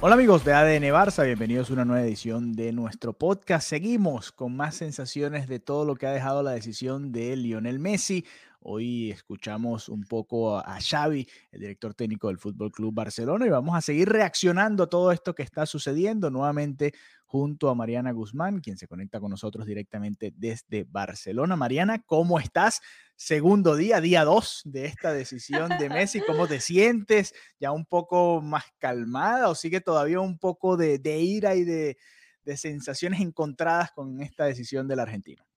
Hola amigos de ADN Barça, bienvenidos a una nueva edición de nuestro podcast. Seguimos con más sensaciones de todo lo que ha dejado la decisión de Lionel Messi. Hoy escuchamos un poco a Xavi, el director técnico del Fútbol Club Barcelona, y vamos a seguir reaccionando a todo esto que está sucediendo nuevamente junto a Mariana Guzmán, quien se conecta con nosotros directamente desde Barcelona. Mariana, ¿cómo estás? Segundo día, día dos de esta decisión de Messi. ¿Cómo te sientes? ¿Ya un poco más calmada o sigue todavía un poco de, ira y de, de sensaciones encontradas con esta decisión del argentino?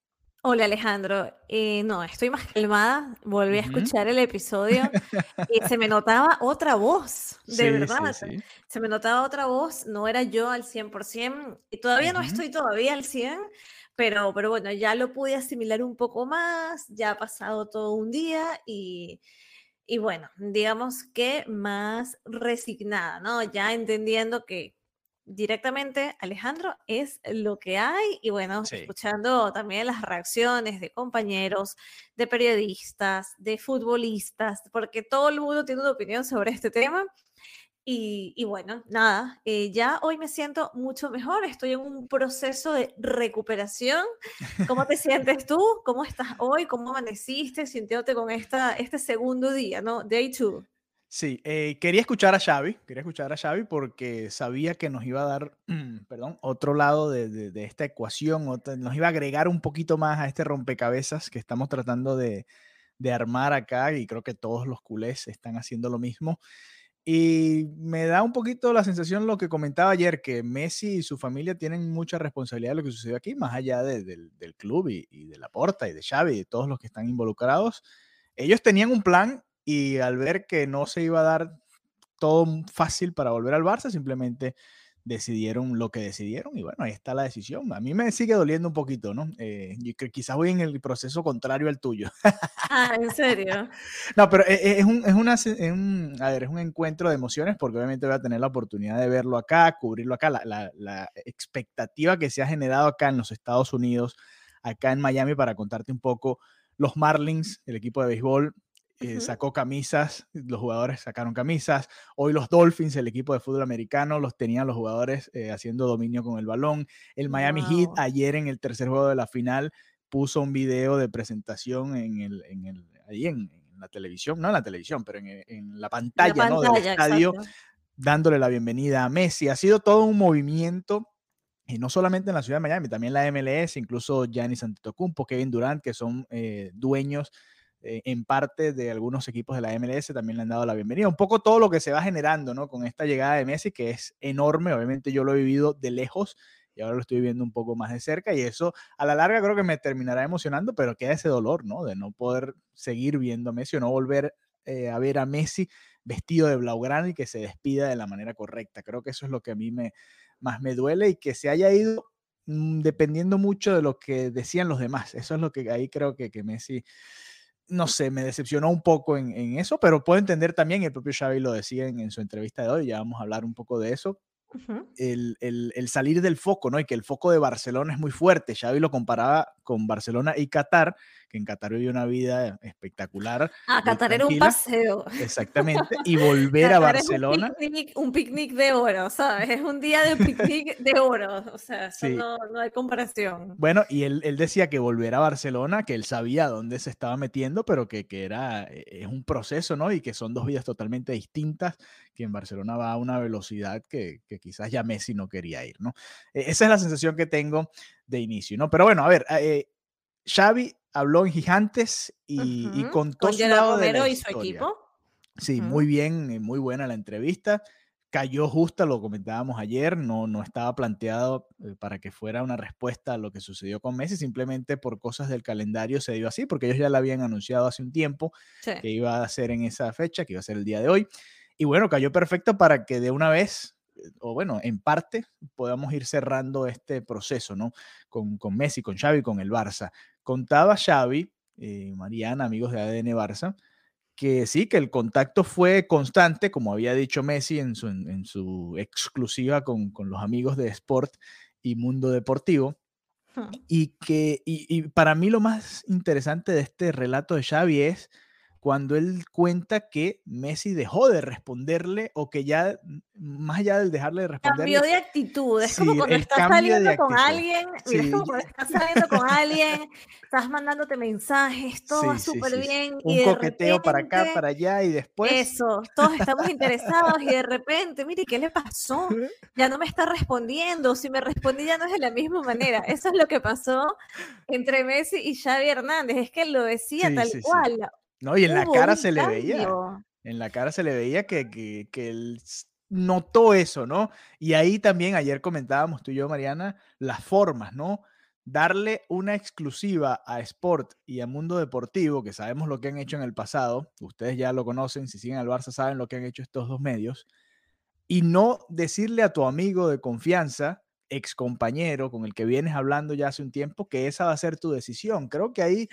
Hola Alejandro, eh, no, estoy más calmada, volví a escuchar el episodio. Y se me notaba otra voz, de Sí, verdad, sí, sí. se me notaba otra voz, no era yo al 100%, y todavía no estoy todavía al 100, pero, pero bueno, ya lo pude asimilar un poco más, ya ha pasado todo un día y, y bueno, digamos que más resignada, ¿no? Ya entendiendo que directamente, Alejandro, es lo que hay y bueno, Sí. escuchando también las reacciones de compañeros, de periodistas, de futbolistas, porque todo el mundo tiene una opinión sobre este tema. Y, y bueno, nada, eh, ya hoy me siento mucho mejor, estoy en un proceso de recuperación. ¿Cómo te sientes tú? ¿Cómo estás hoy? ¿Cómo amaneciste sintiéndote con esta, este segundo día, ¿no? Day two. Sí, eh, quería escuchar a Xavi, quería escuchar a Xavi porque sabía que nos iba a dar, perdón, otro lado de, de- esta ecuación, nos iba a agregar un poquito más a este rompecabezas que estamos tratando de, de armar acá y creo que todos los culés están haciendo lo mismo. Y me da un poquito la sensación lo que comentaba ayer, que Messi y su familia tienen mucha responsabilidad de lo que sucedió aquí, más allá de- del club y, y de la Porta y de Xavi y de todos los que están involucrados. Ellos tenían un plan y al ver que no se iba a dar todo fácil para volver al Barça, simplemente decidieron lo que decidieron y bueno, ahí está la decisión. A mí me sigue doliendo un poquito, ¿no? Eh, yo creo quizás voy en el proceso contrario al tuyo. Ah, ¿en serio? No, pero e- e- es un, es, una, es un, a ver, es un encuentro de emociones porque obviamente voy a tener la oportunidad de verlo acá, cubrirlo acá, la, la- la expectativa que se ha generado acá en los Estados Unidos, acá en Miami, para contarte un poco, los Marlins, el equipo de béisbol, eh, sacó camisas, los jugadores sacaron camisas, hoy los Dolphins, el equipo de fútbol americano, los tenían los jugadores eh, haciendo dominio con el balón, el Miami Heat ayer en el tercer juego de la final puso un video de presentación en el, en el, ahí en, en la televisión, no en la televisión, pero en, en la En la pantalla, ¿no? del estadio, exacto. dándole la bienvenida a Messi. Ha sido todo un movimiento, y no solamente en la ciudad de Miami, también la MLS, incluso Giannis Antetokounmpo, Kevin Durant, que son eh, dueños eh, en parte de algunos equipos de la MLS, también le han dado la bienvenida. Un poco todo lo que se va generando, ¿no? Con esta llegada de Messi, que es enorme, obviamente yo lo he vivido de lejos, y ahora lo estoy viendo un poco más de cerca y eso a la larga creo que me terminará emocionando, pero queda ese dolor, ¿no? De no poder seguir viendo a Messi o no volver eh, a ver a Messi vestido de blaugrana y que se despida de la manera correcta. Creo que eso es lo que a mí me, más me duele y que se haya ido mm, dependiendo mucho de lo que decían los demás. Eso es lo que ahí creo que, que Messi, no sé, me decepcionó un poco en, en eso, pero puedo entender también, el propio Xavi lo decía en, en su entrevista de hoy, ya vamos a hablar un poco de eso, el, el- el salir del foco, ¿no? Y que el foco de Barcelona es muy fuerte. Xavi lo comparaba con Barcelona y Qatar, que en Qatar vivió una vida espectacular. Ah, Qatar era un paseo. Exactamente, y volver a Barcelona. un, picnic, de oro, ¿sabes? Es un día de picnic de oro, o sea, no, hay comparación. Bueno, y él, decía que volver a Barcelona, que él sabía dónde se estaba metiendo, pero que, que era, e, es un proceso, ¿no? Y que son dos vidas totalmente distintas, que en Barcelona va a una velocidad que, que quizás ya Messi no quería ir, ¿no? E, esa es la sensación que tengo de inicio, ¿no? Pero bueno, a ver, eh, Xavi habló en Gigantes y, contó ¿Con su lado de la y su equipo. Sí, muy bien, muy buena la entrevista. Cayó justa, lo comentábamos ayer, no, no estaba planteado eh, para que fuera una respuesta a lo que sucedió con Messi, simplemente por cosas del calendario se dio así, porque ellos ya la habían anunciado hace un tiempo que iba a ser en esa fecha, que iba a ser el día de hoy. Y bueno, cayó perfecto para que de una vez o bueno, en parte podamos ir cerrando este proceso, ¿no? Con, con Messi, con Xavi, con el Barça. Contaba Xavi, eh, Mariana, amigos de ADN Barça, que sí, que el contacto fue constante, como había dicho Messi en su, en, su exclusiva con, con, los amigos de Sport y Mundo Deportivo. Y que y, y para mí lo más interesante de este relato de Xavi es cuando él cuenta que Messi dejó de responderle o que ya, más allá del dejarle de responderle. Cambió de actitud, es como cuando estás saliendo con alguien, mira, es como cuando estás saliendo con alguien, estás mandándote mensajes, todo va súper bien. Un y coqueteo para acá, para allá y después. Eso, todos estamos interesados y de repente, mire, ¿qué le pasó? Ya no me está respondiendo, si me respondí ya no es de la misma manera. Eso es lo que pasó entre Messi y Xavi Hernández, es que lo decía tal cual no, y en la cara se le veía, en la cara se le veía que, que, él notó eso, ¿no? Y ahí también ayer comentábamos tú y yo, Mariana, las formas, ¿no? Darle una exclusiva a Sport y a Mundo Deportivo, que sabemos lo que han hecho en el pasado, ustedes ya lo conocen, si siguen al Barça saben lo que han hecho estos dos medios, y no decirle a tu amigo de confianza, ex compañero con el que vienes hablando ya hace un tiempo, que esa va a ser tu decisión. Creo que ahí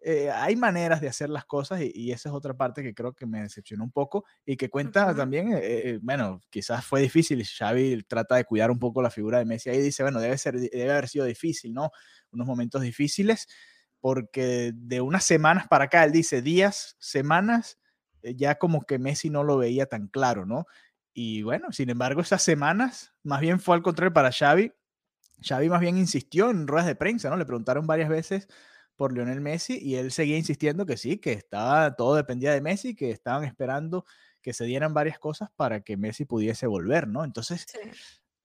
eh, hay maneras de hacer las cosas y, esa es otra parte que creo que me decepcionó un poco y que cuenta también, eh, eh, bueno, quizás fue difícil, Xavi trata de cuidar un poco la figura de Messi ahí dice, bueno, debe, ser, debe haber sido difícil, ¿no? Unos momentos difíciles porque de unas semanas para acá, él dice días, semanas, ya como que Messi no lo veía tan claro, ¿no? Y bueno, sin embargo, esas semanas, más bien fue al contrario para Xavi. Xavi más bien insistió en ruedas de prensa, ¿no? Le preguntaron varias veces por Lionel Messi y él seguía insistiendo que sí, que estaba, todo dependía de Messi, que estaban esperando que se dieran varias cosas para que Messi pudiese volver, ¿no? Entonces,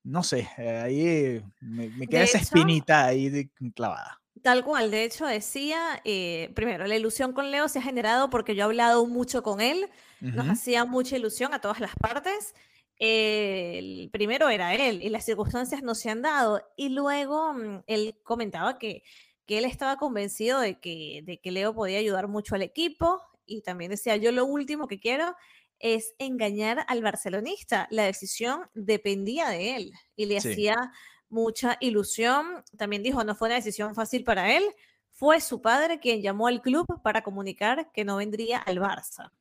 no sé, eh, ahí me, queda esa espinita ahí clavada. Tal cual, de hecho decía, eh, primero, la ilusión con Leo se ha generado porque yo he hablado mucho con él, nos hacía mucha ilusión a todas las partes. el primero era él y las circunstancias no se han dado. Y luego mm, él comentaba que que él estaba convencido de que, de que Leo podía ayudar mucho al equipo y también decía, yo lo último que quiero es engañar al barcelonista. La decisión dependía de él y le hacía mucha ilusión. También dijo, no fue una decisión fácil para él. Fue su padre quien llamó al club para comunicar que no vendría al Barça.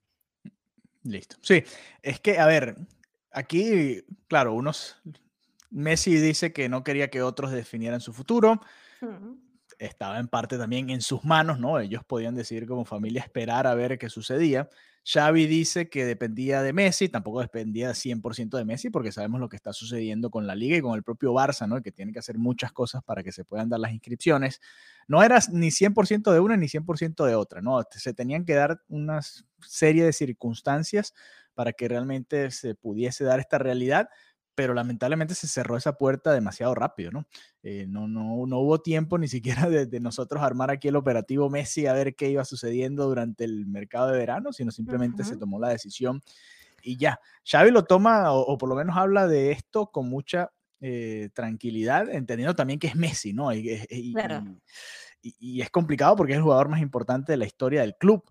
Listo. Sí, es que, a ver, aquí, claro, unos... Messi dice que no quería que otros definieran su futuro estaba en parte también en sus manos, ¿no? Ellos podían decidir como familia esperar a ver qué sucedía. Xavi dice que dependía de Messi, tampoco dependía 100% de Messi, porque sabemos lo que está sucediendo con la liga y con el propio Barça, ¿no? Que tiene que hacer muchas cosas para que se puedan dar las inscripciones. No era ni 100% de una ni 100% de otra, ¿no? Se tenían que dar una serie de circunstancias para que realmente se pudiese dar esta realidad, pero lamentablemente se cerró esa puerta demasiado rápido, ¿no? Eh, no, no, no hubo tiempo ni siquiera de, nosotros armar aquí el operativo Messi a ver qué iba sucediendo durante el mercado de verano, sino simplemente se tomó la decisión y ya. Xavi lo toma, o, por lo menos habla de esto con mucha eh, tranquilidad, entendiendo también que es Messi, ¿no? Y, y es complicado porque es el jugador más importante de la historia del club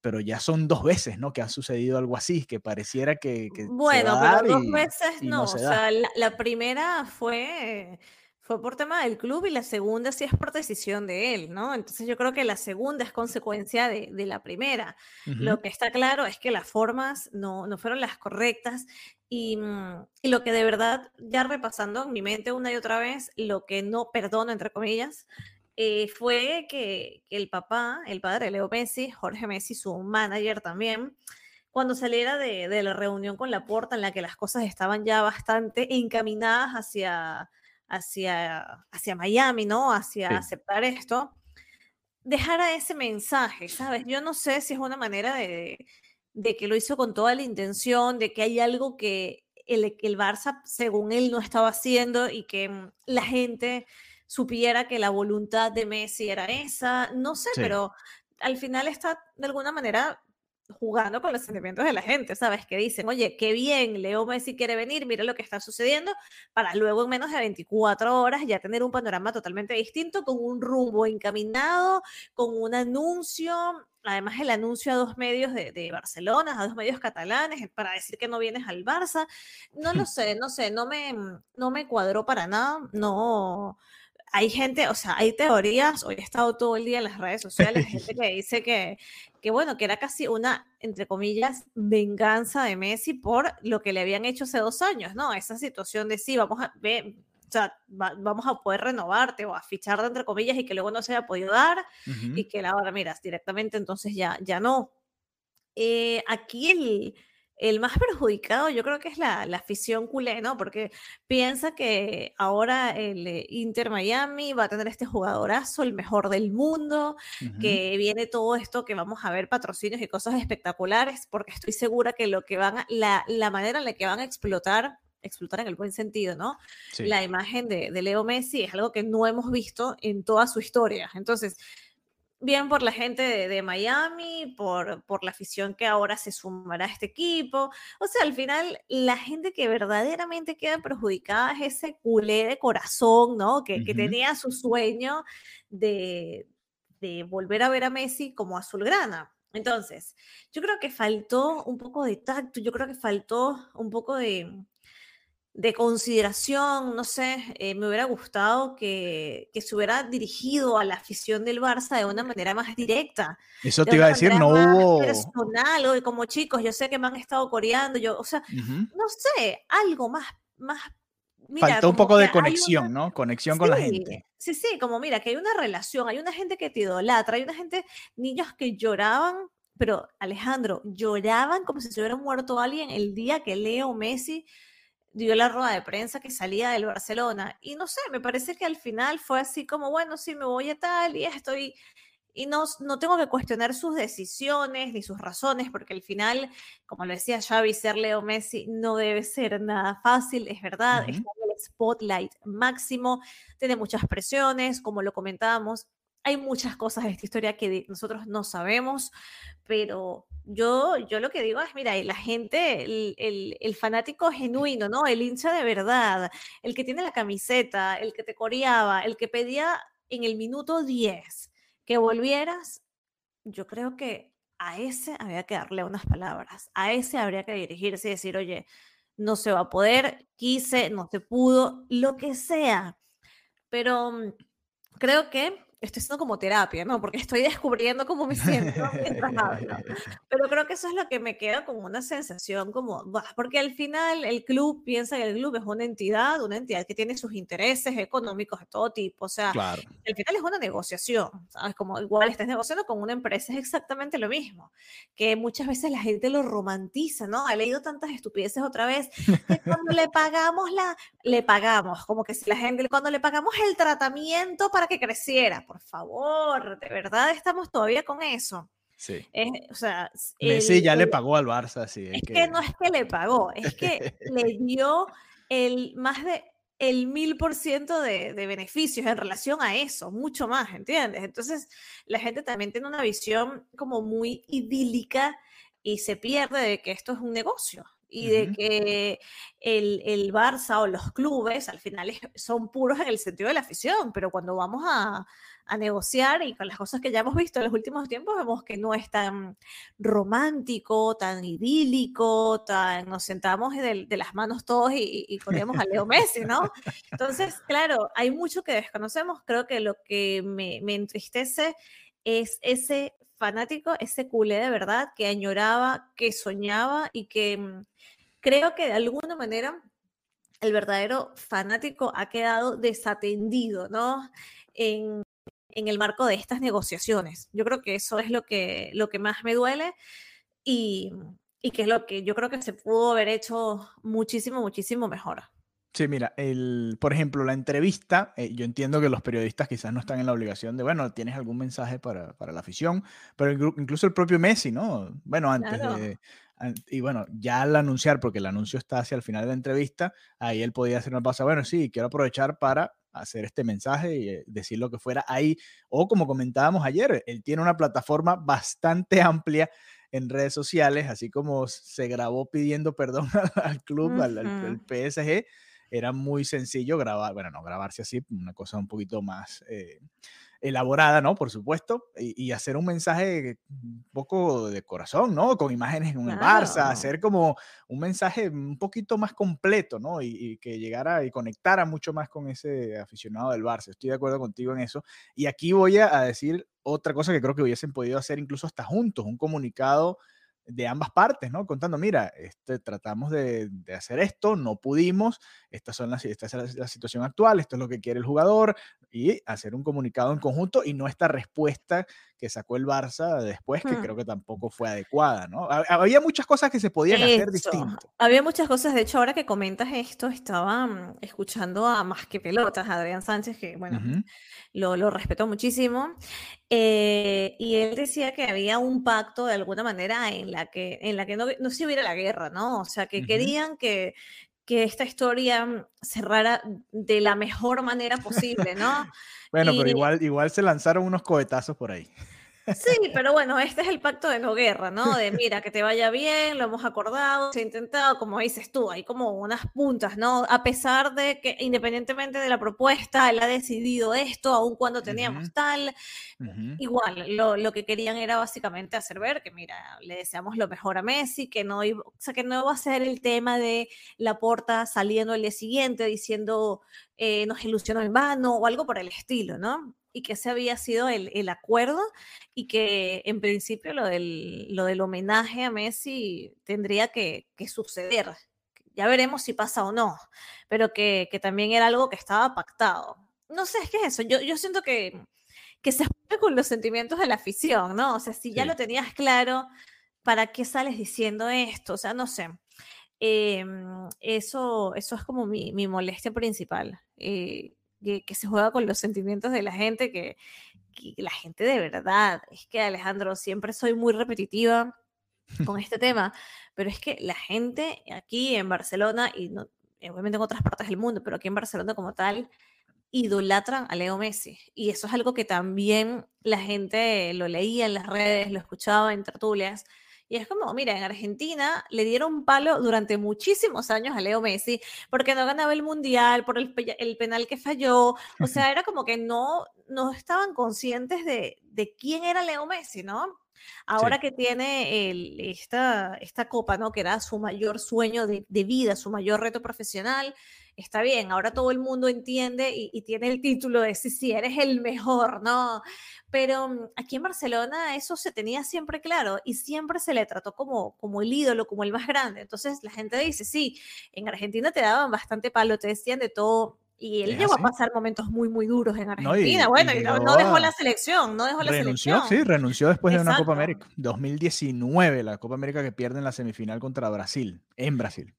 pero ya son dos veces, ¿no? Que ha sucedido algo así, que pareciera que... bueno, pero dos veces no, o sea, la, primera fue, fue por tema del club y la segunda sí es por decisión de él, ¿no? Entonces yo creo que la segunda es consecuencia de, la primera. Lo que está claro es que las formas no, no fueron las correctas y, mm, y, lo que de verdad, ya repasando en mi mente una y otra vez, lo que no perdono, entre comillas, eh, fue que, el papá, el padre de Leo Messi, Jorge Messi, su manager también, cuando saliera de, de la reunión con la puerta en la que las cosas estaban ya bastante encaminadas hacia, hacia, hacia Miami, ¿no? Hacia aceptar esto, dejara ese mensaje, ¿sabes? Yo no sé si es una manera de, de que lo hizo con toda la intención, de que hay algo que el, el Barça, según él, no estaba haciendo y que mm, la gente supiera que la voluntad de Messi era esa, no sé, pero al final está de alguna manera jugando con los sentimientos de la gente, ¿sabes? Que dicen, oye, qué bien, Leo Messi quiere venir, mira lo que está sucediendo, para luego en menos de 24 horas ya tener un panorama totalmente distinto, con un rumbo encaminado, con un anuncio, además el anuncio a dos medios de, de Barcelona, a dos medios catalanes, para decir que no vienes al Barça. No lo sé, no sé, no me, no me cuadró para nada, no hay gente, o sea, hay teorías, hoy he estado todo el día en las redes sociales, gente que dice que, que, bueno, que era casi una, entre comillas, venganza de Messi por lo que le habían hecho hace dos años, ¿no? Esa situación de sí, vamos a ver, o sea, vamos a poder renovarte o a ficharte, entre comillas, y que luego no se haya podido dar, y que ahora, miras, directamente entonces ya, ya no. Eh, aquí el el más perjudicado yo creo que es la, afición culé, ¿no? Porque piensa que ahora el eh, Inter Miami va a tener este jugadorazo, el mejor del mundo, que viene todo esto que vamos a ver patrocinios y cosas espectaculares, porque estoy segura que lo que van a, la, la manera en la que van a explotar explotar en el buen sentido, ¿no? La imagen de, de, Leo Messi es algo que no hemos visto en toda su historia. Entonces, bien por la gente de, Miami, por, por, la afición que ahora se sumará a este equipo. O sea, al final, la gente que verdaderamente queda perjudicada es ese culé de corazón, ¿no? Que, que tenía su sueño de, de, volver a ver a Messi como azulgrana. Entonces, yo creo que faltó un poco de tacto, yo creo que faltó un poco de, de consideración, no sé, eh, me hubiera gustado que, que, se hubiera dirigido a la afición del Barça de una manera más directa. Eso te iba a decir, no hubo... Personal, o como chicos, yo sé que me han estado coreando, yo, o sea, no sé, algo más... más Faltó un poco de conexión, ¿no? Conexión con la gente. Sí, sí, como mira, que hay una relación, hay una gente que te idolatra, hay una gente, niños que lloraban pero Alejandro, lloraban como si se hubiera muerto alguien el día que Leo Messi dio la rueda de prensa que salía del Barcelona. Y no sé, me parece que al final fue así como, bueno, sí, me voy a tal y estoy... Y no, no tengo que cuestionar sus decisiones ni sus razones, porque al final, como lo decía Xavi, ser Leo Messi no debe ser nada fácil, es verdad, está en el spotlight máximo, tiene muchas presiones, como lo comentábamos, hay muchas cosas de esta historia que nosotros no sabemos, pero yo, yo lo que digo es, mira, la gente, el, el, fanático genuino, ¿no? El hincha de verdad, el que tiene la camiseta, el que te coreaba, el que pedía en el minuto 10 que volvieras, yo creo que a ese había que darle unas palabras, a ese habría que dirigirse y decir, oye, no se va a poder, quise, no se pudo, lo que sea. Pero mm, creo que estoy haciendo como terapia, ¿no? Porque estoy descubriendo cómo me siento mientras hablo. Pero creo que eso es lo que me queda como una sensación como, porque al final el club piensa que el club es una entidad, una entidad que tiene sus intereses económicos de todo tipo, o sea, al final es una negociación, ¿sabes? Como igual estás negociando con una empresa, es exactamente lo mismo, que muchas veces la gente lo romantiza, ¿no? He leído tantas estupideces otra vez, que cuando le pagamos la, le pagamos, como que si la gente, cuando le pagamos el tratamiento para que creciera, por favor, de verdad estamos todavía con eso. Sí. o sea, Messi ya le pagó al Barça, sí. Es, que... no es que le pagó, es que le dio el más de el mil por ciento de beneficios en relación a eso, mucho más, ¿entiendes? Entonces, la gente también tiene una visión como muy idílica y se pierde de que esto es un negocio y de que el, el, Barça o los clubes al final son puros en el sentido de la afición, pero cuando vamos a, a, negociar y con las cosas que ya hemos visto en los últimos tiempos, vemos que no es tan romántico, tan idílico, tan nos sentamos de, de las manos todos y, y, ponemos a Leo Messi, ¿no? Entonces, claro, hay mucho que desconocemos, creo que lo que me, me entristece es ese fanático, ese culé de verdad que añoraba, que soñaba y que mm, creo que de alguna manera el verdadero fanático ha quedado desatendido, ¿no? En, en el marco de estas negociaciones. Yo creo que eso es lo que, lo que más me duele y, y que es lo que yo creo que se pudo haber hecho muchísimo, muchísimo mejor. Sí, mira, el, por ejemplo, la entrevista, eh, yo entiendo que los periodistas quizás no están en la obligación de, bueno, tienes algún mensaje para, para la afición, pero incluso el propio Messi, ¿no? Bueno, antes de, y bueno, ya al anunciar, porque el anuncio está hacia el final de la entrevista, ahí él podía hacer una pausa, bueno, sí, quiero aprovechar para hacer este mensaje y eh, decir lo que fuera ahí, o como comentábamos ayer, él tiene una plataforma bastante amplia en redes sociales, así como se grabó pidiendo perdón al club, al, al PSG, era muy sencillo grabar, bueno, no grabarse así, una cosa un poquito más eh, elaborada, ¿no? Por supuesto, y, hacer un mensaje un poco de corazón, ¿no? Con imágenes en el Barça, hacer como un mensaje un poquito más completo, ¿no? Y, que llegara y conectara mucho más con ese aficionado del Barça. Estoy de acuerdo contigo en eso. Y aquí voy a decir otra cosa que creo que hubiesen podido hacer incluso hasta juntos, un comunicado de ambas partes, ¿no? Contando, mira, este, tratamos de, hacer esto, no pudimos, estas son las, esta es la, situación actual, esto es lo que quiere el jugador, y hacer un comunicado en conjunto y no esta respuesta que sacó el Barça después, que hmm. creo que tampoco fue adecuada, ¿no? Había muchas cosas que se podían hacer distinto. Había muchas cosas, de hecho, ahora que comentas esto, estaba mm, escuchando a Más que Pelotas, Adrián Sánchez, que, bueno, lo, lo respeto muchísimo, eh, y él decía que había un pacto de alguna manera en la que, en la que no, no se hubiera la guerra, ¿no? O sea, que querían que, que esta historia cerrara de la mejor manera posible, ¿no? bueno, pero igual, igual se lanzaron unos cohetazos por ahí. Sí, pero bueno, este es el pacto de no guerra, ¿no? De mira, que te vaya bien, lo hemos acordado, se ha intentado, como dices tú, hay como unas puntas, ¿no? A pesar de que independientemente de la propuesta, él ha decidido esto, aun cuando teníamos tal, igual, lo, lo, que querían era básicamente hacer ver que, mira, le deseamos lo mejor a Messi, que no, iba, o sea, que no va a ser el tema de la porta saliendo el día siguiente diciendo eh, nos ilusionó en vano o algo por el estilo, ¿no? Y que ese había sido el, el, acuerdo y que en principio lo del, lo del homenaje a Messi tendría que, que, suceder. Ya veremos si pasa o no, pero que, que, también era algo que estaba pactado. No sé, es que es eso. Yo, yo siento que, que se juega con los sentimientos de la afición, ¿no? O sea, si ya lo tenías claro, ¿para qué sales diciendo esto? O sea, no sé. Em, eso, eso es como mi, mi molestia principal. Eh, que, se juega con los sentimientos de la gente, que, la gente de verdad, es que Alejandro, siempre soy muy repetitiva con este tema, pero es que la gente aquí en Barcelona, y no, obviamente en otras partes del mundo, pero aquí en Barcelona como tal, idolatran a Leo Messi. Y eso es algo que también la gente lo leía en las redes, lo escuchaba en tertulias, y es como, mira, en Argentina le dieron palo durante muchísimos años a Leo Messi porque no ganaba el mundial, por el, el penal que falló. O sea, era como que no, no estaban conscientes de, de quién era Leo Messi, ¿no? Ahora que tiene el, esta, esta copa, ¿no? Que era su mayor sueño de, de, vida, su mayor reto profesional, está bien, ahora todo el mundo entiende y, y tiene el título de sí, sí, eres el mejor, ¿no? Pero mm, aquí en Barcelona eso se tenía siempre claro y siempre se le trató como, como el ídolo, como el más grande. Entonces la gente dice, sí, en Argentina te daban bastante palo, te decían de todo, y él llegó a pasar momentos muy, muy duros en Argentina. bueno, y no, dejó la selección, no dejó la renunció, Sí, renunció después de una Copa América. 2019, la Copa América que pierde en la semifinal contra Brasil, en Brasil.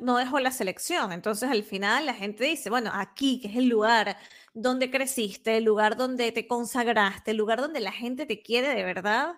No dejó la selección. Entonces, al final, la gente dice, bueno, aquí, que es el lugar donde creciste, el lugar donde te consagraste, el lugar donde la gente te quiere de verdad,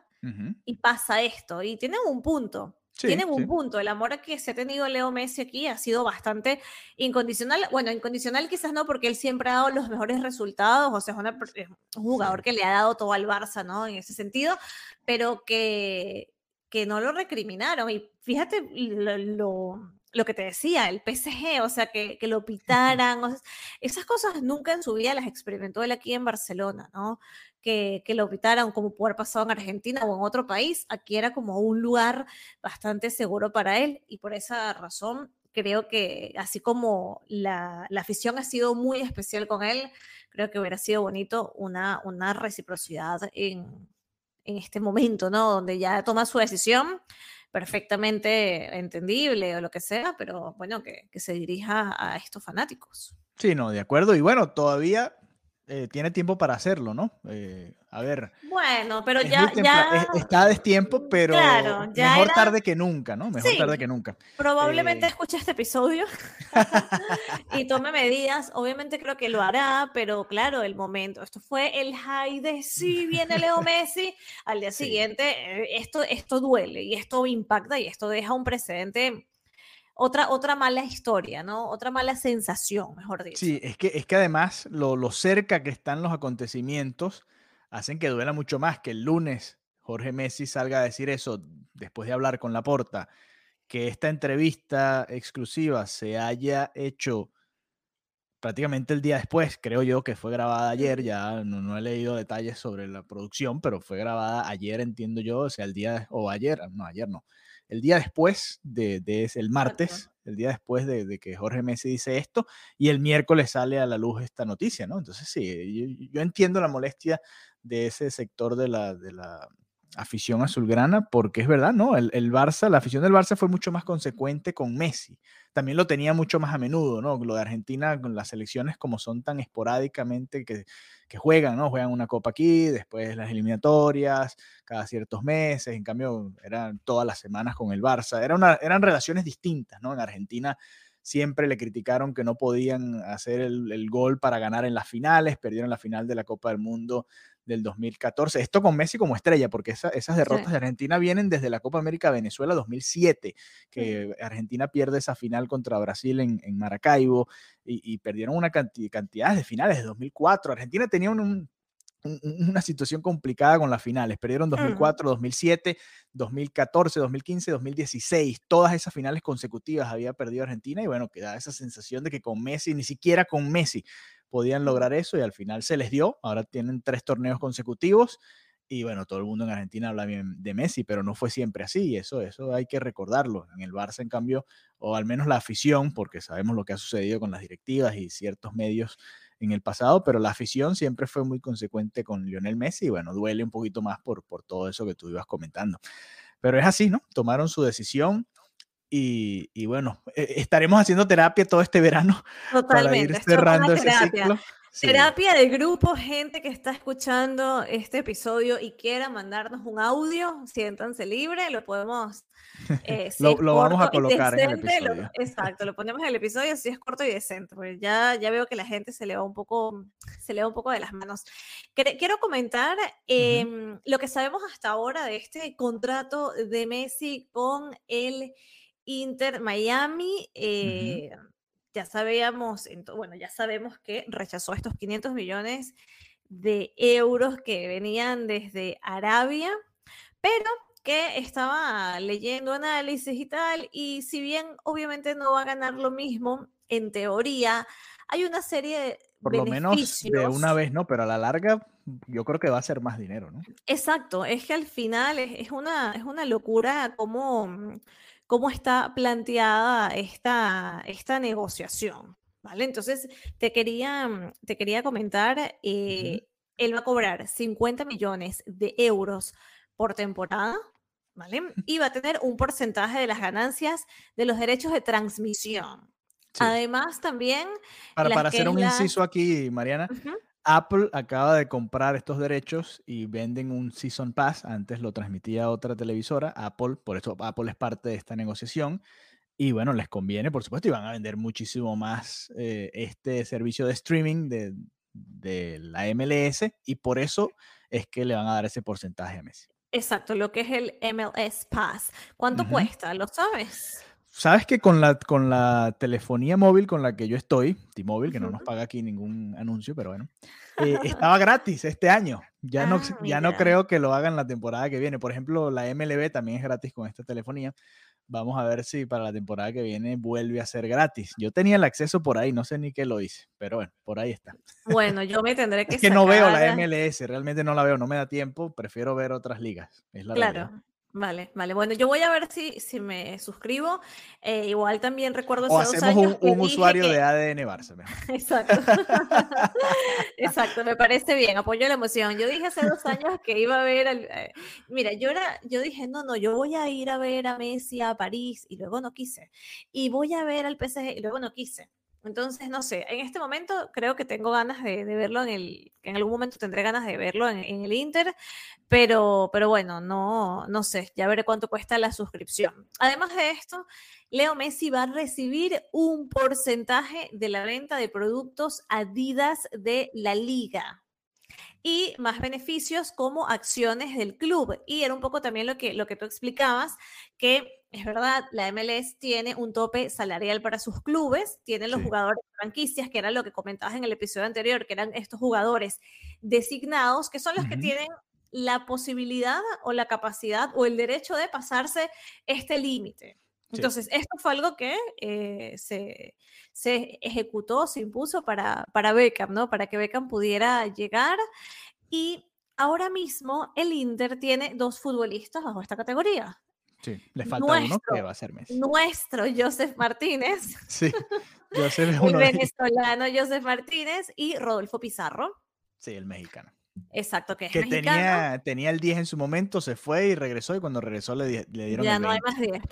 y pasa esto. Y tienen un punto. tienen un punto. El amor que se ha tenido Leo Messi aquí ha sido bastante incondicional. Bueno, incondicional quizás no, porque él siempre ha dado los mejores resultados. O sea, es, un jugador que le ha dado todo al Barça, ¿no? En ese sentido, pero que, que no lo recriminaron. Y fíjate lo lo que te decía, el PSG, o sea, que, que lo pitaran, esas cosas nunca en su vida las experimentó él aquí en Barcelona, ¿no? Que, que lo pitaran como puede haber pasado en Argentina o en otro país, aquí era como un lugar bastante seguro para él y por esa razón creo que así como la, la afición ha sido muy especial con él, creo que hubiera sido bonito una, una reciprocidad en, en este momento, ¿no? Donde ya toma su decisión perfectamente entendible o lo que sea, pero bueno, que, se dirija a estos fanáticos. Sí, no, de acuerdo. Y bueno, todavía eh, tiene tiempo para hacerlo, ¿no? Eh, a ver. Bueno, pero ya, ya... está a destiempo, pero mejor tarde que nunca, ¿no? Mejor tarde que nunca. Probablemente eh, escuche este episodio y tome medidas. Obviamente creo que lo hará, pero claro, el momento. Esto fue el high de sí, viene Leo Messi. Al día siguiente, esto, esto duele y esto impacta y esto deja un precedente otra, otra mala historia, ¿no? Otra mala sensación, mejor dicho. Sí, es que, es que además lo, lo cerca que están los acontecimientos hacen que duela mucho más que el lunes Jorge Messi salga a decir eso después de hablar con Laporta, que esta entrevista exclusiva se haya hecho prácticamente el día después, creo yo que fue grabada ayer, ya no, no, he leído detalles sobre la producción, pero fue grabada ayer, entiendo yo, o sea, el día, o ayer, no, ayer no, el día después de, de el martes, el día después de, que Jorge Messi dice esto, y el miércoles sale a la luz esta noticia, ¿no? Entonces sí, yo, entiendo la molestia de ese sector de la, de la afición azulgrana, porque es verdad, ¿no? El, el, Barça, la afición del Barça fue mucho más consecuente con Messi. También lo tenía mucho más a menudo, ¿no? Lo de Argentina con las elecciones como son tan esporádicamente que, juegan, ¿no? Juegan una copa aquí, después las eliminatorias, cada ciertos meses, en cambio eran todas las semanas con el Barça. Eran relaciones distintas, ¿no? En Argentina siempre le criticaron que no podían hacer el, el, gol para ganar en las finales, perdieron la final de la Copa del Mundo del 2014. Esto con Messi como estrella, porque esas derrotas de Argentina vienen desde la Copa América Venezuela 2007, que Argentina pierde esa final contra Brasil en, Maracaibo y, perdieron una cantidad, de finales de 2004. Argentina tenía una situación complicada con las finales. Perdieron 2004, 2007, 2014, 2015, 2016. Todas esas finales consecutivas había perdido Argentina y bueno, queda esa sensación de que con Messi, ni siquiera con Messi, podían lograr eso y al final se les dio. Ahora tienen tres torneos consecutivos y bueno, todo el mundo en Argentina habla bien de Messi, pero no fue siempre así. Eso, eso hay que recordarlo. En el Barça, en cambio, o al menos la afición, porque sabemos lo que ha sucedido con las directivas y ciertos medios en el pasado, pero la afición siempre fue muy consecuente con Lionel Messi y bueno, duele un poquito más por, por todo eso que tú ibas comentando. Pero es así, ¿no? Tomaron su decisión y, bueno, e, estaremos haciendo terapia todo este verano para ir cerrando ese ciclo. Terapia de grupo, gente que está escuchando este episodio y quiera mandarnos un audio, siéntanse libres, lo podemos... Eh, lo, vamos a colocar en el episodio. exacto, lo ponemos en el episodio si es corto y decente, porque ya, ya veo que la gente se le va un poco, se le va un poco de las manos. Quiero comentar em, lo que sabemos hasta ahora de este contrato de Messi con el Inter Miami. Eh, ya sabíamos, bueno, ya sabemos que rechazó estos 500 millones de euros que venían desde Arabia, pero que estaba leyendo análisis y tal, y si bien obviamente no va a ganar lo mismo, en teoría hay una serie de por lo menos de una vez no, pero a la larga yo creo que va a ser más dinero, ¿no? Exacto, es que al final es, una, es una locura como cómo está planteada esta, esta negociación. ¿Vale? Entonces, te quería, mm, te quería comentar, eh, él va a cobrar 50 millones de euros por temporada, ¿vale? Y va a tener un porcentaje de las ganancias de los derechos de transmisión. Además, también... Para, hacer un inciso aquí, Mariana, Apple acaba de comprar estos derechos y venden un Season Pass. Antes lo transmitía otra televisora, Apple, por eso Apple es parte de esta negociación. Y bueno, les conviene, por supuesto, y van a vender muchísimo más eh, este servicio de streaming de, de, la MLS y por eso es que le van a dar ese porcentaje a Messi. Exacto, lo que es el MLS Pass. ¿Cuánto cuesta? ¿Lo sabes? Sabes que con la, con la telefonía móvil con la que yo estoy, T-Mobile, que no nos paga aquí ningún anuncio, pero bueno, eh, estaba gratis este año. Ya, no, ah, ya no creo que lo hagan la temporada que viene. Por ejemplo, la MLB también es gratis con esta telefonía. Vamos a ver si para la temporada que viene vuelve a ser gratis. Yo tenía el acceso por ahí, no sé ni qué lo hice, pero bueno, por ahí está. Bueno, yo me tendré que... es que no veo la MLS, realmente no la veo, no me da tiempo, prefiero ver otras ligas. Es la claro. Vale, vale. Bueno, yo voy a ver si, si me suscribo. Eh, igual también recuerdo o hacemos un, usuario de ADN Barça. Exacto. Exacto, me parece bien. Apoyo la emoción. Yo dije hace dos años que iba a ver. Eh, mira, yo era, yo dije, no, no, yo voy a ir a ver a Messi a París y luego no quise. Y voy a ver al PSG y luego no quise. Entonces, no sé, en este momento creo que tengo ganas de, verlo en el, en algún momento tendré ganas de verlo en, el Inter, pero, pero bueno, no, no sé, ya veré cuánto cuesta la suscripción. Además de esto, Leo Messi va a recibir un porcentaje de la venta de productos Adidas de la liga y más beneficios como acciones del club. Y era un poco también lo que, lo que tú explicabas, que es verdad, la MLS tiene un tope salarial para sus clubes, tienen los jugadores franquicias, que era lo que comentabas en el episodio anterior, que eran estos jugadores designados, que son los que tienen la posibilidad o la capacidad o el derecho de pasarse este límite. Entonces, esto fue algo que eh, se, se, ejecutó, se impuso para, para Beckham, ¿no? Para que Beckham pudiera llegar. Y ahora mismo el Inter tiene dos futbolistas bajo esta categoría. Sí, le falta uno que va a ser Messi. Nuestro Joseph Martínez. Sí, Joseph es uno. El venezolano Joseph Martínez y Rodolfo Pizarro. Sí, el mexicano. Exacto, que es que Tenía, tenía el 10 en su momento, se fue y regresó y cuando regresó le, le dieron Ya el no hay más 10.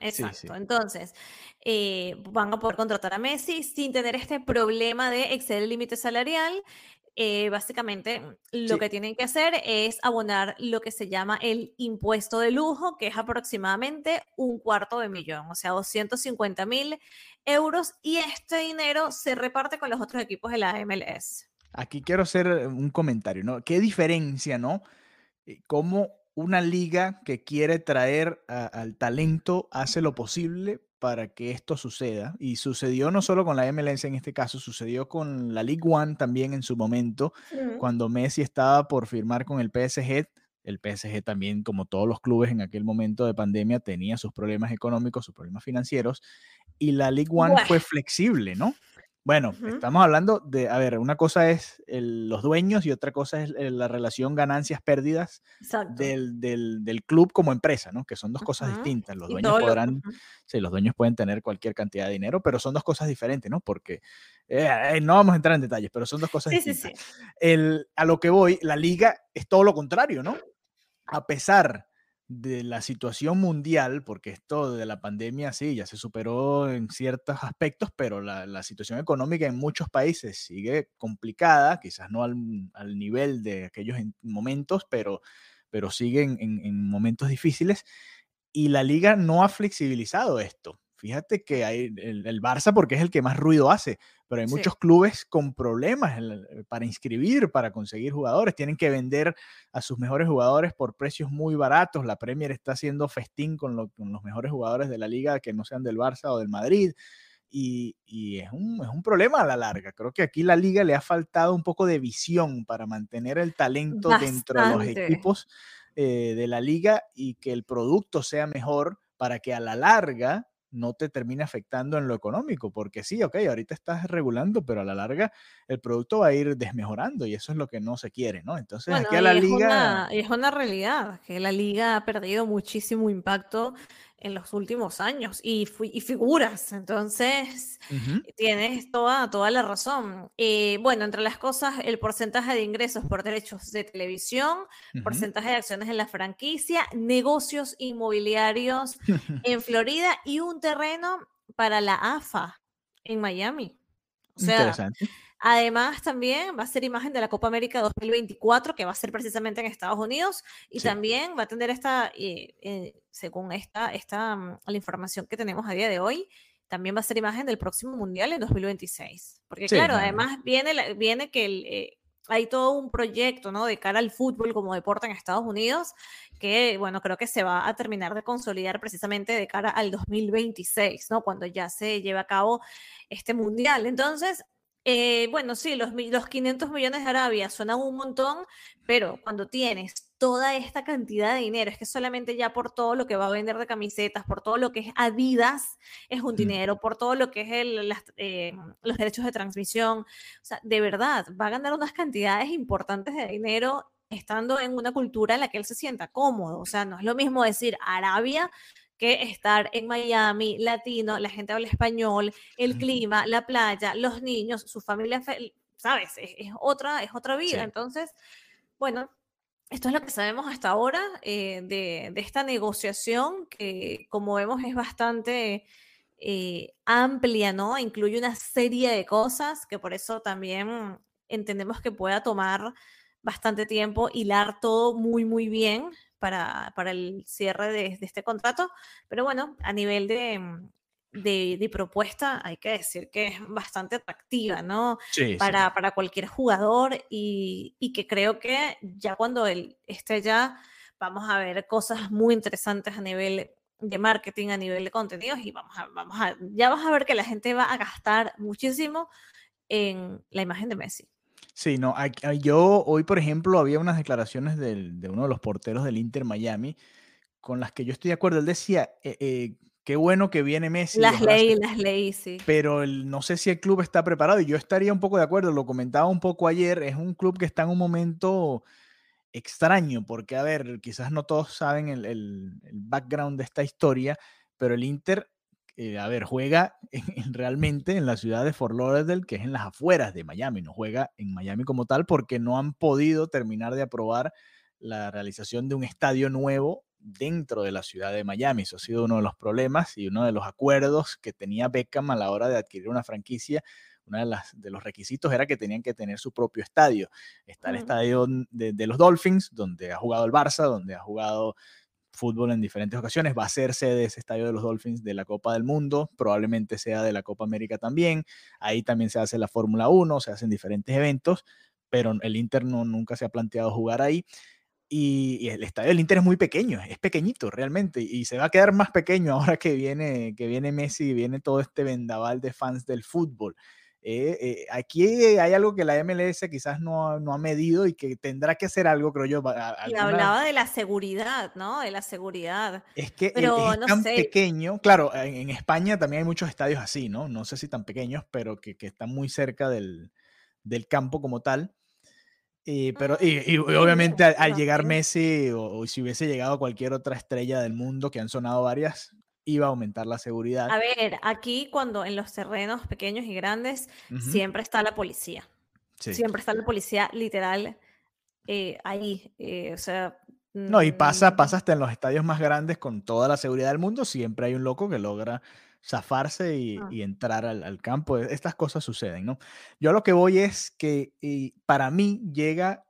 exacto. Entonces, eh, van a poder contratar a Messi sin tener este problema de exceder el límite salarial. Eh, básicamente lo que tienen que hacer es abonar lo que se llama el impuesto de lujo, que es aproximadamente un cuarto de millón, o sea, 250 mil euros, y este dinero se reparte con los otros equipos de la MLS. Aquí quiero hacer un comentario, ¿no? ¿Qué diferencia, no? Eh, ¿Cómo una liga que quiere traer al talento hace lo posible para que esto suceda? Y sucedió no solo con la MLS en este caso, sucedió con la League One también en su momento, cuando Messi estaba por firmar con el PSG. El PSG también, como todos los clubes en aquel momento de pandemia, tenía sus problemas económicos, sus problemas financieros, y la League One fue flexible, ¿no? Bueno, estamos hablando de, a ver, una cosa es los dueños y otra cosa es la relación ganancias-pérdidas del, club como empresa, ¿no? Que son dos cosas distintas. Los dueños podrán, sí, los dueños pueden tener cualquier cantidad de dinero, pero son dos cosas diferentes, ¿no? Porque eh, eh, no vamos a entrar en detalles, pero son dos cosas distintas. El, a lo que voy, la liga es todo lo contrario, ¿no? A pesar de la situación mundial, porque esto de la pandemia sí, ya se superó en ciertos aspectos, pero la, situación económica en muchos países sigue complicada, quizás no al, nivel de aquellos momentos, pero, pero sigue en momentos difíciles. Y la liga no ha flexibilizado esto. Fíjate que hay el, Barça porque es el que más ruido hace, pero hay muchos clubes con problemas eh, para inscribir, para conseguir jugadores. Tienen que vender a sus mejores jugadores por precios muy baratos. La Premier está haciendo festín con, los mejores jugadores de la liga que no sean del Barça o del Madrid. Y, es, un, problema a la larga. Creo que aquí la liga le ha faltado un poco de visión para mantener el talento dentro de los equipos eh, de la liga y que el producto sea mejor para que a la larga no te termine afectando en lo económico, porque sí, ok, ahorita estás regulando, pero a la larga el producto va a ir desmejorando y eso es lo que no se quiere, ¿no? Entonces aquí a la liga... Es una, es una realidad, que la liga ha perdido muchísimo impacto en los últimos años y, y figuras. Entonces, tienes toda, toda la razón. Eh, bueno, entre las cosas, el porcentaje de ingresos por derechos de televisión, porcentaje de acciones en la franquicia, negocios inmobiliarios en Florida y un terreno para la AFA en Miami. O sea, Interesante. Además, también va a ser imagen de la Copa América 2024, que va a ser precisamente en Estados Unidos, y también va a tener esta, eh, eh, según esta, esta, mm, la información que tenemos a día de hoy, también va a ser imagen del próximo Mundial en 2026. Porque claro, además viene, viene que eh, hay todo un proyecto, ¿no? De cara al fútbol como deporte en Estados Unidos, que, bueno, creo que se va a terminar de consolidar precisamente de cara al 2026, ¿no? Cuando ya se lleve a cabo este mundial. Entonces, eh, bueno, sí, los, los 500 millones de Arabia suenan un montón, pero cuando tienes toda esta cantidad de dinero, es que solamente ya por todo lo que va a vender de camisetas, por todo lo que es Adidas, es un mm. dinero, por todo lo que es el, eh, los derechos de transmisión, o sea, de verdad, va a ganar unas cantidades importantes de dinero estando en una cultura en la que él se sienta cómodo, o sea, no es lo mismo decir Arabia que estar en Miami, latino, la gente habla español, el clima, la playa, los niños, su familia, ¿sabes? Es, otra, es otra vida. Entonces, bueno, esto es lo que sabemos hasta ahora eh, de, esta negociación que, como vemos, es bastante eh, amplia, ¿no? Incluye una serie de cosas que por eso también entendemos que pueda tomar bastante tiempo hilar todo muy, muy bien para, para el cierre de, este contrato. Pero bueno, a nivel de, de, propuesta, hay que decir que es bastante atractiva, ¿no? Sí, para, para, cualquier jugador y, y, que creo que ya cuando él esté ya, vamos a ver cosas muy interesantes a nivel de marketing, a nivel de contenidos y vamos a, vamos a, ya vas a ver que la gente va a gastar muchísimo en la imagen de Messi. Sí, no, yo hoy, por ejemplo, había unas declaraciones de uno de los porteros del Inter Miami con las que yo estoy de acuerdo. Él decía, eh, eh, qué bueno que viene Messi. Las leí, las leí, sí. Pero no sé si el club está preparado y yo estaría un poco de acuerdo, lo comentaba un poco ayer, es un club que está en un momento extraño, porque a ver, quizás no todos saben el background de esta historia, pero el Inter eh, a ver, juega realmente en la ciudad de Fort Lauderdale, que es en las afueras de Miami, no juega en Miami como tal porque no han podido terminar de aprobar la realización de un estadio nuevo dentro de la ciudad de Miami. Eso ha sido uno de los problemas y uno de los acuerdos que tenía Beckham a la hora de adquirir una franquicia. Uno de, las, de los requisitos era que tenían que tener su propio estadio. Está el estadio de, de, los Dolphins, donde ha jugado el Barça, donde ha jugado fútbol en diferentes ocasiones. Va a ser sede ese estadio de los Dolphins de la Copa del Mundo, probablemente sea de la Copa América también. Ahí también se hace la Fórmula 1, se hacen diferentes eventos, pero el Inter no, nunca se ha planteado jugar ahí. Y, el estadio del Inter es muy pequeño, es pequeñito realmente, y se va a quedar más pequeño ahora que viene, que viene Messi y viene todo este vendaval de fans del fútbol. Eh, eh, aquí hay algo que la MLS quizás no, no, ha medido y que tendrá que hacer algo, creo yo. Y hablaba de la seguridad, ¿no? De la seguridad. Es que pero, es, tan pequeño. Claro, en, España también hay muchos estadios así, ¿no? No sé si tan pequeños, pero que, que están muy cerca del, del campo como tal. Y, pero, y, obviamente al, llegar Messi o, o, si hubiese llegado cualquier otra estrella del mundo, que han sonado varias, iba a aumentar la seguridad. A ver, aquí cuando en los terrenos pequeños y grandes siempre está la policía. Siempre está la policía literal eh, ahí. Eh, o sea... No, y pasa, mm. pasa hasta en los estadios más grandes con toda la seguridad del mundo, siempre hay un loco que logra zafarse y, ah. entrar al, campo. E, estas cosas suceden, ¿no? Yo lo que voy es que para mí llega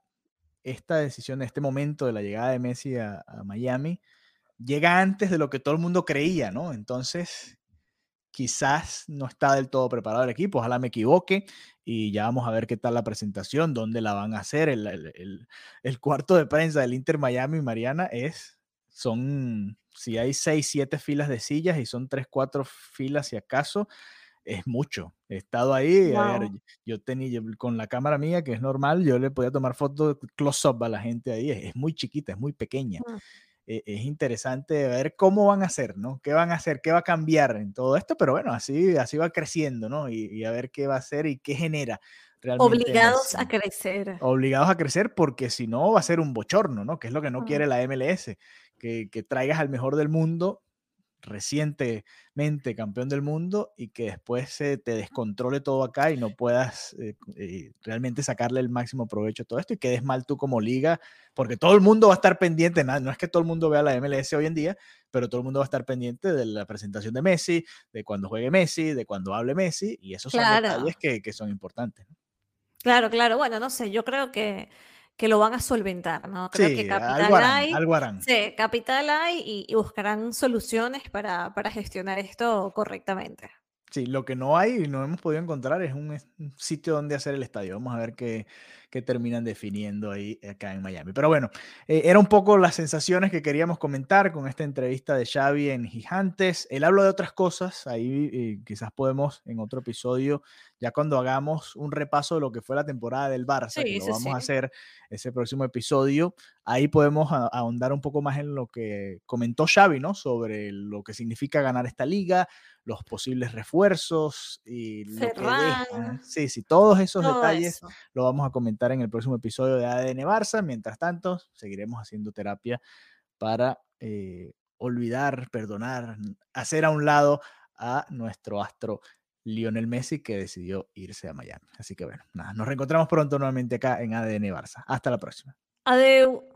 esta decisión, este momento de la llegada de Messi a Miami, llega antes de lo que todo el mundo creía, ¿no? Entonces, quizás no está del todo preparado el equipo, ojalá me equivoque y ya vamos a ver qué tal la presentación, dónde la van a hacer. El, cuarto de prensa del Inter Miami, Mariana, es, son, si hay seis, siete filas de sillas y son tres, cuatro filas si acaso, es mucho. He estado ahí, yo tenía con la cámara mía, que es normal, yo le podía tomar fotos close-up a la gente ahí, es, muy chiquita, es muy pequeña. Mm. E-, es interesante ver cómo van a hacer, ¿no? ¿Qué van a hacer? ¿Qué va a cambiar en todo esto? Pero bueno, así, así va creciendo, ¿no? Y, a ver qué va a hacer y qué genera. Realmente Obligados a crecer. Obligados a crecer porque si no va a ser un bochorno, ¿no? Que es lo que no quiere la MLS, que, que traigas al mejor del mundo recientemente campeón del mundo y que después se te descontrole todo acá y no puedas eh, eh, realmente sacarle el máximo provecho a todo esto y quedes mal tú como liga, porque todo el mundo va a estar pendiente, no es que todo el mundo vea la MLS hoy en día, pero todo el mundo va a estar pendiente de la presentación de Messi, de cuando juegue Messi, de cuando hable Messi, y esos son detalles que, que son importantes. Claro, claro, bueno, no sé, yo creo que que lo van a solventar, ¿no? Creo que Capital hay, Sí, Capital hay y, buscarán soluciones para, para gestionar esto correctamente. Sí, lo que no hay y no hemos podido encontrar es un, sitio donde hacer el estadio. Vamos a ver qué, qué terminan definiendo ahí acá en Miami. Pero bueno, eh, era un poco las sensaciones que queríamos comentar con esta entrevista de Xavi en Gigantes. Él habló de otras cosas, ahí eh, quizás podemos en otro episodio, ya cuando hagamos un repaso de lo que fue la temporada del Barça, que lo vamos a hacer ese próximo episodio, ahí podemos ahondar un poco más en lo que comentó Xavi, ¿no? Sobre lo que significa ganar esta liga, los posibles refuerzos y lo que Sí, sí, todos esos detalles lo vamos a comentar en el próximo episodio de ADN Barça. Mientras tanto, seguiremos haciendo terapia para eh, olvidar, perdonar, hacer a un lado a nuestro astro Lionel Messi que decidió irse a Miami. Así que bueno, nada, nos reencontramos pronto nuevamente acá en ADN Barça. Hasta la próxima. Adiós.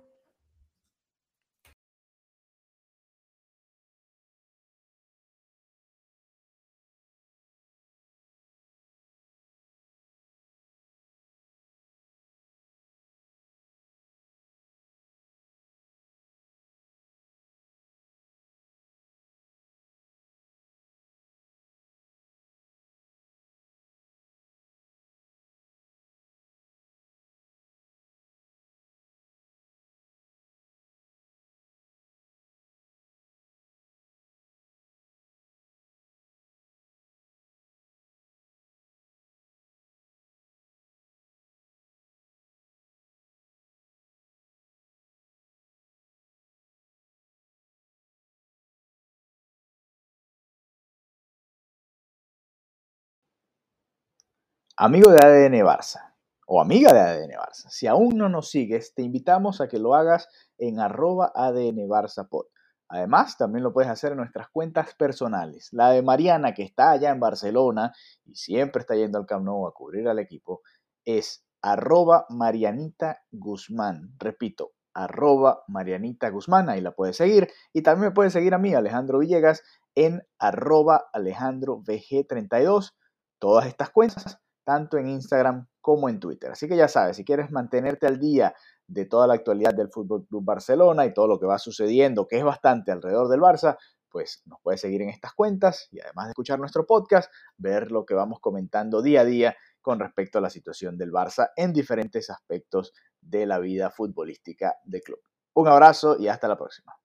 Amigo de ADN Barça o amiga de ADN Barça, si aún no nos sigues, te invitamos a que lo hagas en arroba ADN Barça Pod. Además, también lo puedes hacer en nuestras cuentas personales. La de Mariana, que está allá en Barcelona y siempre está yendo al Camp Nou a cubrir al equipo, es arroba Marianita Guzmán. Repito, arroba Marianita Guzmán, ahí la puedes seguir. Y también me puedes seguir a mí, Alejandro Villegas, en arroba Alejandro VG32. Todas estas cuentas, tanto en Instagram como en Twitter. Así que ya sabes, si quieres mantenerte al día de toda la actualidad del Fútbol Club Barcelona y todo lo que va sucediendo, que es bastante alrededor del Barça, pues nos puedes seguir en estas cuentas y además de escuchar nuestro podcast, ver lo que vamos comentando día a día con respecto a la situación del Barça en diferentes aspectos de la vida futbolística del club. Un abrazo y hasta la próxima.